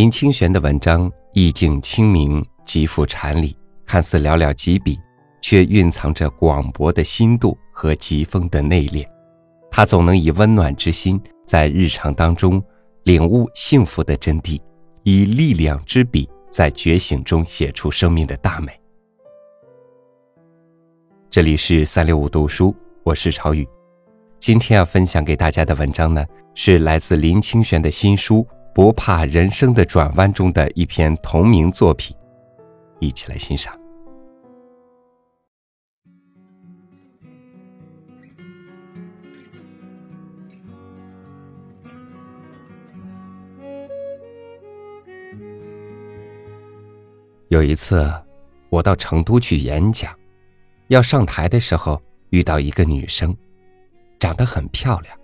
林清玄的文章意境清明，极富禅理，看似寥寥几笔，却蕴藏着广博的心度和疾风的内敛。他总能以温暖之心，在日常当中领悟幸福的真谛，以力量之笔，在觉醒中写出生命的大美。这里是三六五读书，我是朝雨。今天要分享给大家的文章呢，是来自林清玄的新书《不怕人生的转弯》中的一篇同名作品，一起来欣赏。有一次，我到成都去演讲。要上台的时候，遇到一个女生，长得很漂亮，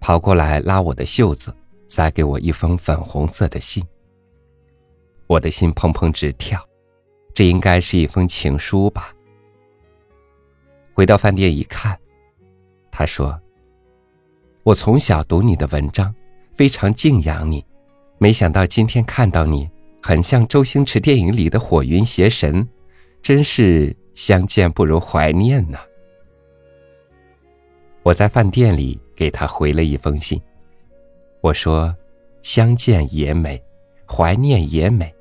跑过来拉我的袖子，塞给我一封粉红色的信。我的心砰砰直跳，这应该是一封情书吧。回到饭店一看，他说：“我从小读你的文章，非常敬仰你，没想到今天看到你，很像周星驰电影里的火云邪神，真是。”相见不如怀念呐！我在饭店里给他回了一封信，我说：“相见也美，怀念也美。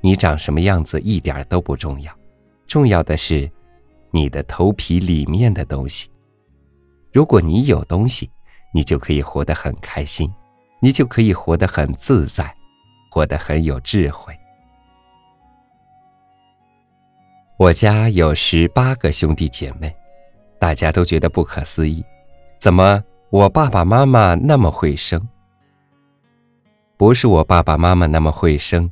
你长什么样子一点都不重要，重要的是你的头皮里面的东西。如果你有东西，你就可以活得很开心，你就可以活得很自在，活得很有智慧。”我家有十八个兄弟姐妹，大家都觉得不可思议，怎么我爸爸妈妈那么会生？不是我爸爸妈妈那么会生，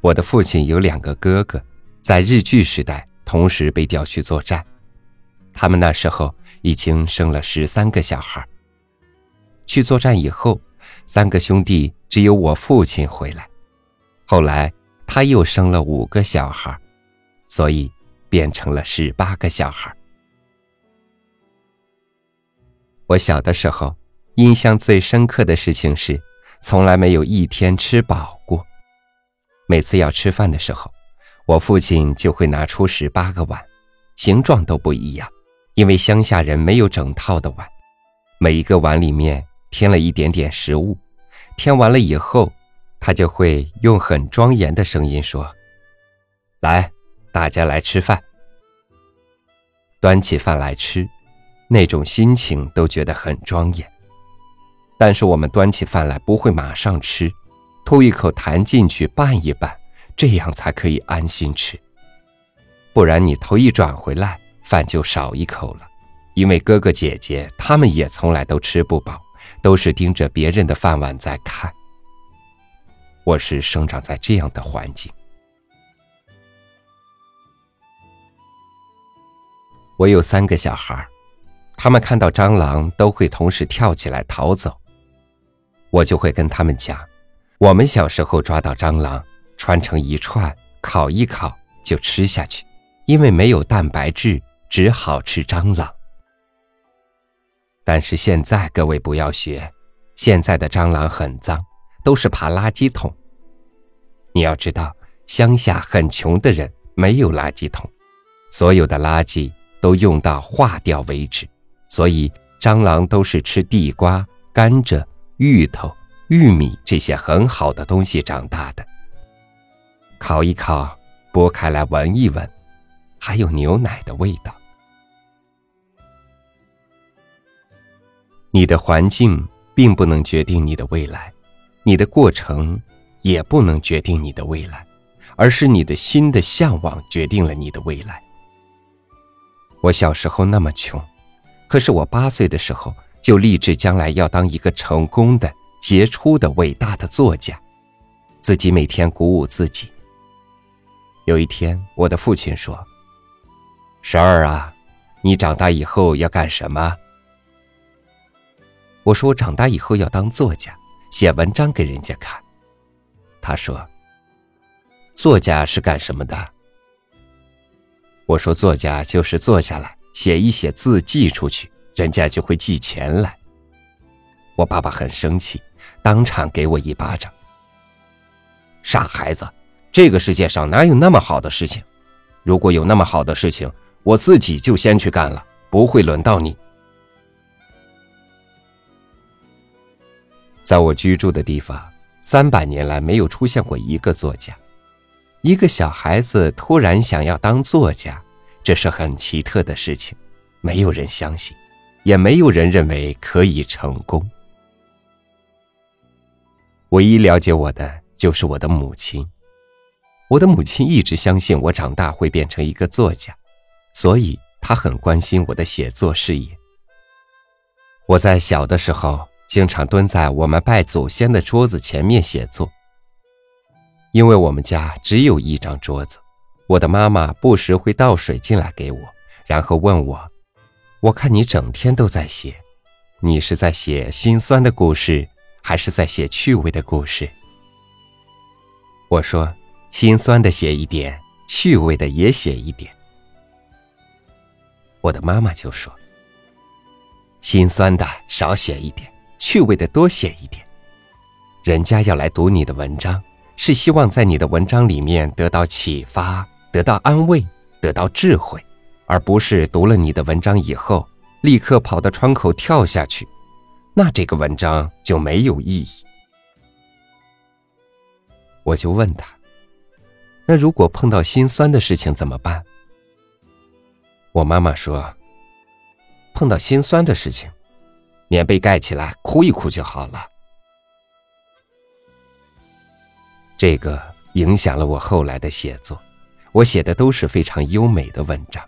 我的父亲有两个哥哥，在日据时代同时被调去作战，他们那时候已经生了十三个小孩。去作战以后，三个兄弟只有我父亲回来，后来他又生了五个小孩，所以。变成了十八个小孩。我小的时候，印象最深刻的事情是，从来没有一天吃饱过。每次要吃饭的时候，我父亲就会拿出十八个碗，形状都不一样，因为乡下人没有整套的碗，每一个碗里面添了一点点食物。添完了以后，他就会用很庄严的声音说：“来。”大家来吃饭，端起饭来吃，那种心情都觉得很庄严。但是我们端起饭来不会马上吃，吐一口痰进去拌一拌，这样才可以安心吃。不然你头一转回来，饭就少一口了。因为哥哥姐姐他们也从来都吃不饱，都是盯着别人的饭碗在看。我是生长在这样的环境。我有三个小孩，他们看到蟑螂都会同时跳起来逃走。我就会跟他们讲，我们小时候抓到蟑螂，穿成一串，烤一烤就吃下去，因为没有蛋白质，只好吃蟑螂。但是现在各位不要学，现在的蟑螂很脏，都是爬垃圾桶。你要知道，乡下很穷的人没有垃圾桶，所有的垃圾。都用到化掉为止，所以蟑螂都是吃地瓜、甘蔗、芋头、玉米这些很好的东西长大的。烤一烤，剥开来闻一闻，还有牛奶的味道。你的环境并不能决定你的未来，你的过程也不能决定你的未来，而是你的心的向往决定了你的未来。我小时候那么穷，可是我八岁的时候就立志将来要当一个成功的、杰出的、伟大的作家，自己每天鼓舞自己。有一天，我的父亲说：“十二啊，你长大以后要干什么？”我说：“我长大以后要当作家，写文章给人家看。”他说：“作家是干什么的？”我说：“作家就是坐下来写一写字寄出去，人家就会寄钱来。”我爸爸很生气，当场给我一巴掌。傻孩子，这个世界上哪有那么好的事情？如果有那么好的事情，我自己就先去干了，不会轮到你。在我居住的地方，三百年来没有出现过一个作家。一个小孩子突然想要当作家，这是很奇特的事情，没有人相信，也没有人认为可以成功。唯一了解我的就是我的母亲。我的母亲一直相信我长大会变成一个作家，所以她很关心我的写作事业。我在小的时候经常蹲在我们拜祖先的桌子前面写作，因为我们家只有一张桌子。我的妈妈不时会倒水进来给我，然后问我：“我看你整天都在写，你是在写心酸的故事，还是在写趣味的故事？”我说。心酸的写一点，趣味的也写一点。我的妈妈就说：“心酸的少写一点，趣味的多写一点。人家要来读你的文章，是希望在你的文章里面得到启发、得到安慰、得到智慧，而不是读了你的文章以后，立刻跑到窗口跳下去，那这个文章就没有意义。”我就问他。那如果碰到心酸的事情怎么办？我妈妈说：“碰到心酸的事情，棉被盖起来哭一哭就好了。”这个影响了我后来的写作。我写的都是非常优美的文章，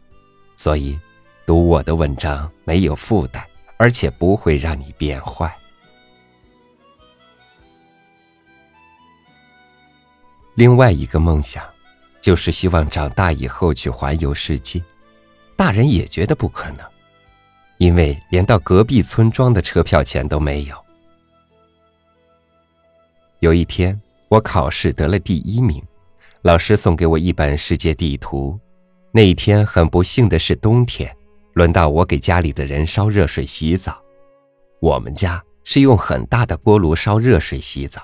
所以读我的文章没有负担，而且不会让你变坏。另外一个梦想，就是希望长大以后去环游世界。大人也觉得不可能，因为连到隔壁村庄的车票钱都没有。有一天，我考试得了第一名，老师送给我一本世界地图。那一天很不幸的是冬天，轮到我给家里的人烧热水洗澡。我们家是用很大的锅炉烧热水洗澡。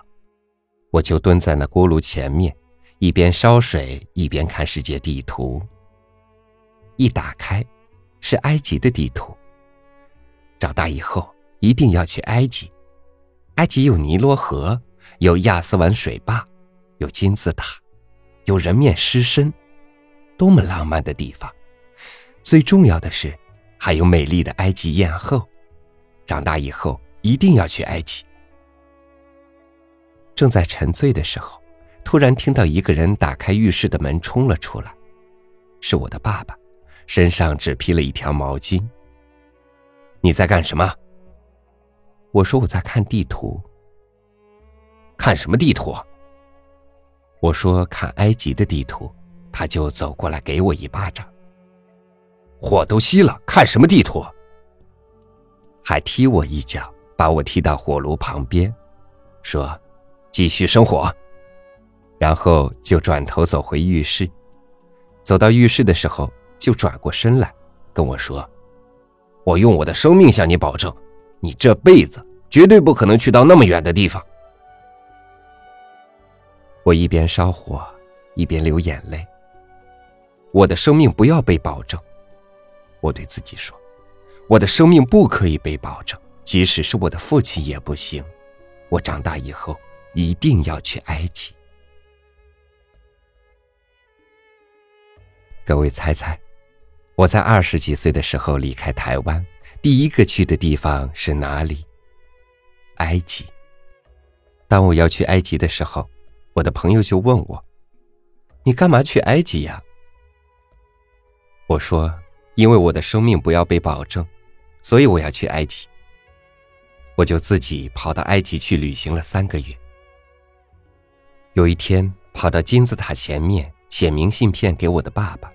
我就蹲在那锅炉前面，一边烧水一边看世界地图。一打开，是埃及的地图。长大以后一定要去埃及。埃及有尼罗河，有亚斯文水坝，有金字塔，有人面狮身，多么浪漫的地方！最重要的是，还有美丽的埃及艳后。长大以后一定要去埃及。正在沉醉的时候，突然听到一个人打开浴室的门冲了出来，是我的爸爸，身上只披了一条毛巾。你在干什么？我说我在看地图。看什么地图？我说看埃及的地图，他就走过来给我一巴掌。火都熄了，看什么地图？还踢我一脚，把我踢到火炉旁边，说。继续生火，然后就转头走回浴室。走到浴室的时候，就转过身来跟我说：“我用我的生命向你保证，你这辈子绝对不可能去到那么远的地方。”我一边烧火，一边流眼泪。我的生命不要被保证，我对自己说：“我的生命不可以被保证，即使是我的父亲也不行。我长大以后。”一定要去埃及。各位猜猜，我在二十几岁的时候离开台湾，第一个去的地方是哪里？埃及。当我要去埃及的时候，我的朋友就问我：“你干嘛去埃及呀？”我说：“因为我的生命不要被保证，所以我要去埃及。”我就自己跑到埃及去旅行了三个月。有一天，跑到金字塔前面写明信片给我的爸爸。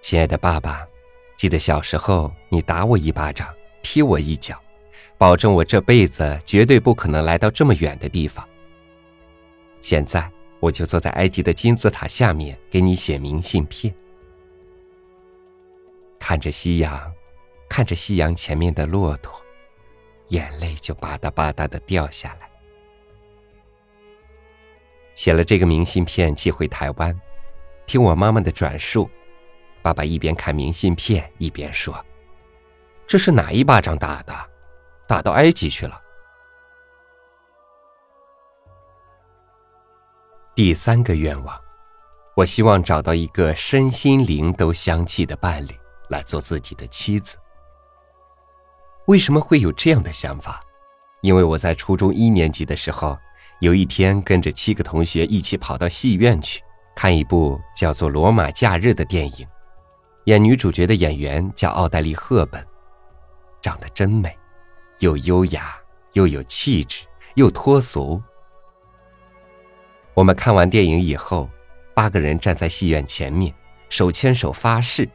亲爱的爸爸，记得小时候你打我一巴掌，踢我一脚，保证我这辈子绝对不可能来到这么远的地方。现在我就坐在埃及的金字塔下面给你写明信片，看着夕阳，看着夕阳前面的骆驼，眼泪就吧嗒吧嗒的掉下来。写了这个明信片寄回台湾，听我妈妈的转述，爸爸一边看明信片一边说：“这是哪一巴掌打的？打到埃及去了。”第三个愿望，我希望找到一个身心灵都相契的伴侣来做自己的妻子。为什么会有这样的想法？因为我在初中一年级的时候，有一天跟着七个同学一起跑到戏院去看一部叫做《罗马假日》的电影，演女主角的演员叫奥黛丽·赫本，长得真美，又优雅又有气质，又脱俗。我们看完电影以后，八个人站在戏院前面，手牵手发誓，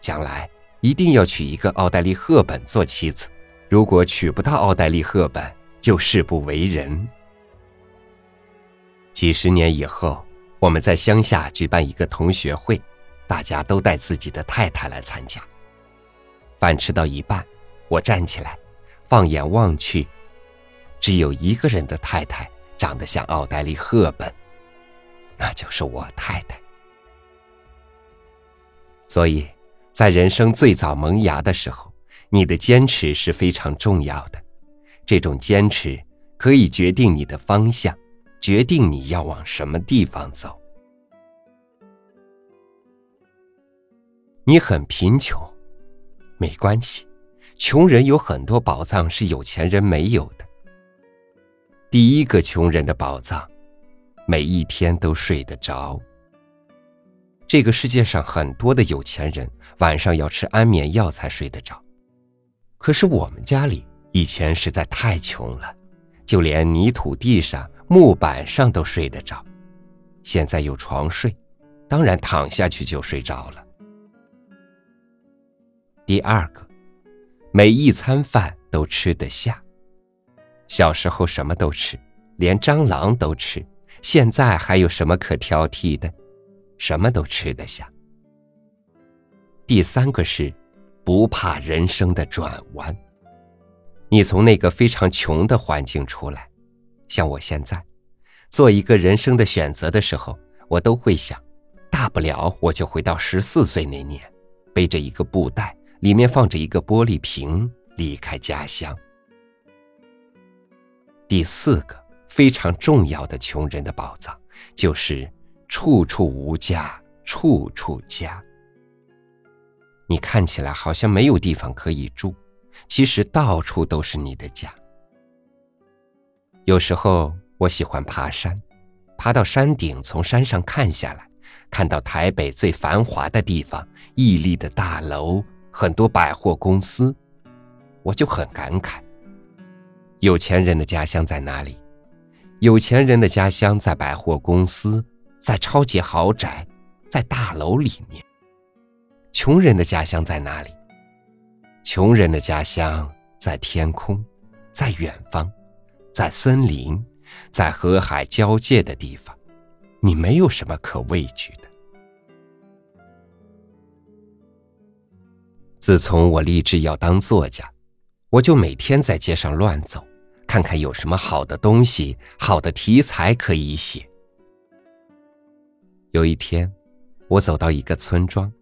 将来。一定要娶一个奥黛丽·赫本做妻子，如果娶不到奥黛丽·赫本，就誓不为人。几十年以后，我们在乡下举办一个同学会，大家都带自己的太太来参加。饭吃到一半，我站起来，放眼望去，只有一个人的太太长得像奥黛丽·赫本，那就是我太太。所以。在人生最早萌芽的时候，你的坚持是非常重要的。这种坚持可以决定你的方向，决定你要往什么地方走。你很贫穷，没关系，穷人有很多宝藏是有钱人没有的。第一个穷人的宝藏，每一天都睡得着。这个世界上很多的有钱人晚上要吃安眠药才睡得着，可是我们家里以前实在太穷了，就连泥土地上、木板上都睡得着。现在有床睡，当然躺下去就睡着了。第二个，每一餐饭都吃得下。小时候什么都吃，连蟑螂都吃，现在还有什么可挑剔的？什么都吃得下。第三个是，不怕人生的转弯。你从那个非常穷的环境出来，像我现在，做一个人生的选择的时候，我都会想，大不了我就回到十四岁那年，背着一个布袋，里面放着一个玻璃瓶，离开家乡。第四个非常重要的穷人的宝藏，就是。处处无家，处处家。你看起来好像没有地方可以住，其实到处都是你的家。有时候我喜欢爬山，爬到山顶，从山上看下来，看到台北最繁华的地方，屹立的大楼，很多百货公司，我就很感慨：有钱人的家乡在哪里？有钱人的家乡在百货公司。在超级豪宅，在大楼里面。穷人的家乡在哪里？穷人的家乡在天空，在远方，在森林，在河海交界的地方。你没有什么可畏惧的。自从我立志要当作家，我就每天在街上乱走，看看有什么好的东西、好的题材可以写。有一天，我走到一个村庄，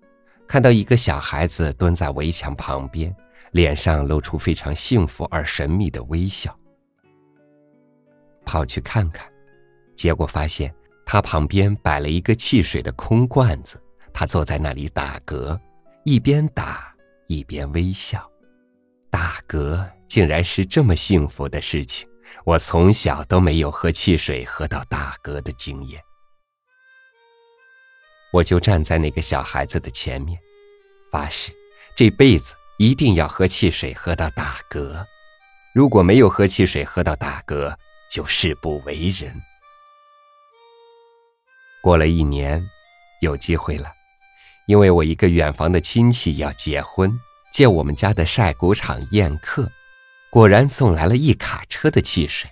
看到一个小孩子蹲在围墙旁边，脸上露出非常幸福而神秘的微笑。跑去看看，结果发现他旁边摆了一个汽水的空罐子，他坐在那里打嗝，一边打一边微笑。打嗝竟然是这么幸福的事情，我从小都没有喝汽水喝到打嗝的经验。我就站在那个小孩子的前面，发誓这辈子一定要喝汽水喝到打嗝。如果没有喝汽水喝到打嗝，就誓不为人。过了一年，有机会了，因为我一个远房的亲戚要结婚，借我们家的晒谷场宴客，果然送来了一卡车的汽水。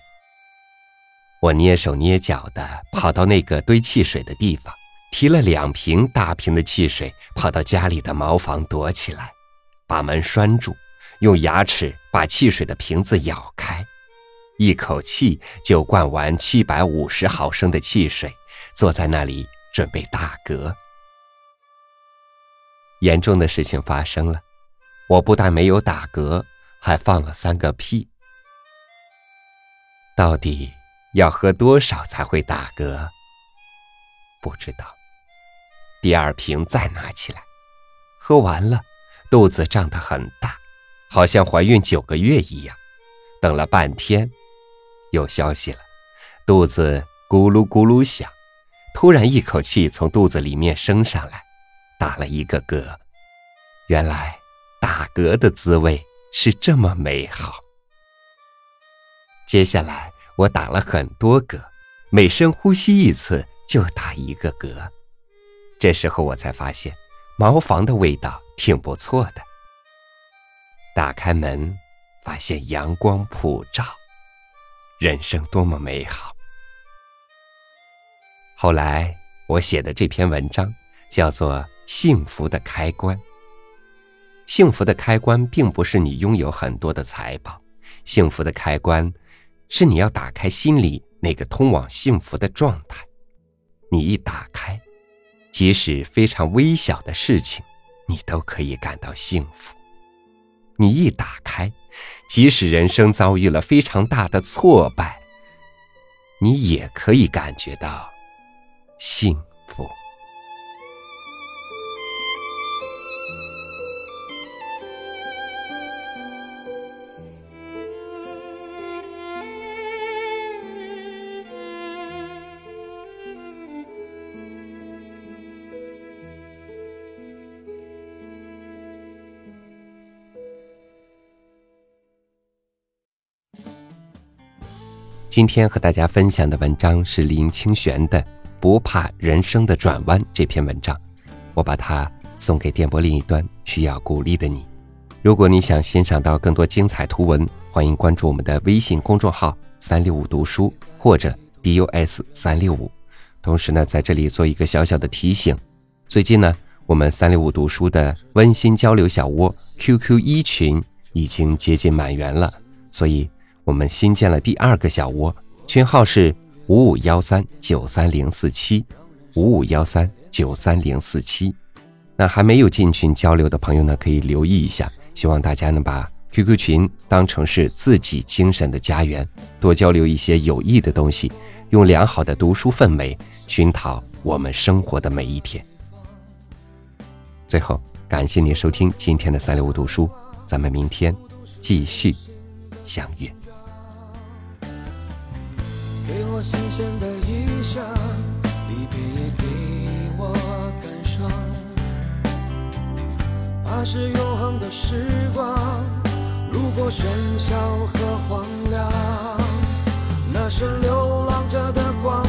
我蹑手蹑脚的跑到那个堆汽水的地方。提了两瓶大瓶的汽水，跑到家里的茅房躲起来，把门拴住，用牙齿把汽水的瓶子咬开，一口气就灌完七百五十毫升的汽水，坐在那里准备打嗝。严重的事情发生了，我不但没有打嗝，还放了三个屁。到底要喝多少才会打嗝？不知道。第二瓶再拿起来，喝完了，肚子胀得很大，好像怀孕九个月一样。等了半天，有消息了，肚子咕噜咕噜响，突然一口气从肚子里面升上来，打了一个嗝。原来打嗝的滋味是这么美好。接下来我打了很多嗝，每深呼吸一次就打一个嗝。这时候我才发现，茅房的味道挺不错的。打开门，发现阳光普照，人生多么美好。后来我写的这篇文章叫做《幸福的开关》。幸福的开关并不是你拥有很多的财宝，幸福的开关是你要打开心里那个通往幸福的状态。你一打开。即使非常微小的事情，你都可以感到幸福。你一打开，即使人生遭遇了非常大的挫败，你也可以感觉到幸福。今天和大家分享的文章是林清玄的《不怕人生的转弯》这篇文章，我把它送给电波另一端需要鼓励的你。如果你想欣赏到更多精彩图文，欢迎关注我们的微信公众号“三六五读书”或者 “dus 三六五”。同时呢，在这里做一个小小的提醒：最近呢，我们三六五读书的温馨交流小窝 QQ 一群已经接近满员了，所以。我们新建了第二个小窝，群号是五五幺三九三零四七，五五幺三九三零四七。那还没有进群交流的朋友呢，可以留意一下。希望大家能把 QQ 群当成是自己精神的家园，多交流一些有益的东西，用良好的读书氛围熏陶我们生活的每一天。最后，感谢您收听今天的三六五读书，咱们明天继续相约。给我新鲜的印象，离别也给我感伤。怕是永恒的时光，路过喧嚣和荒凉，那是流浪者的光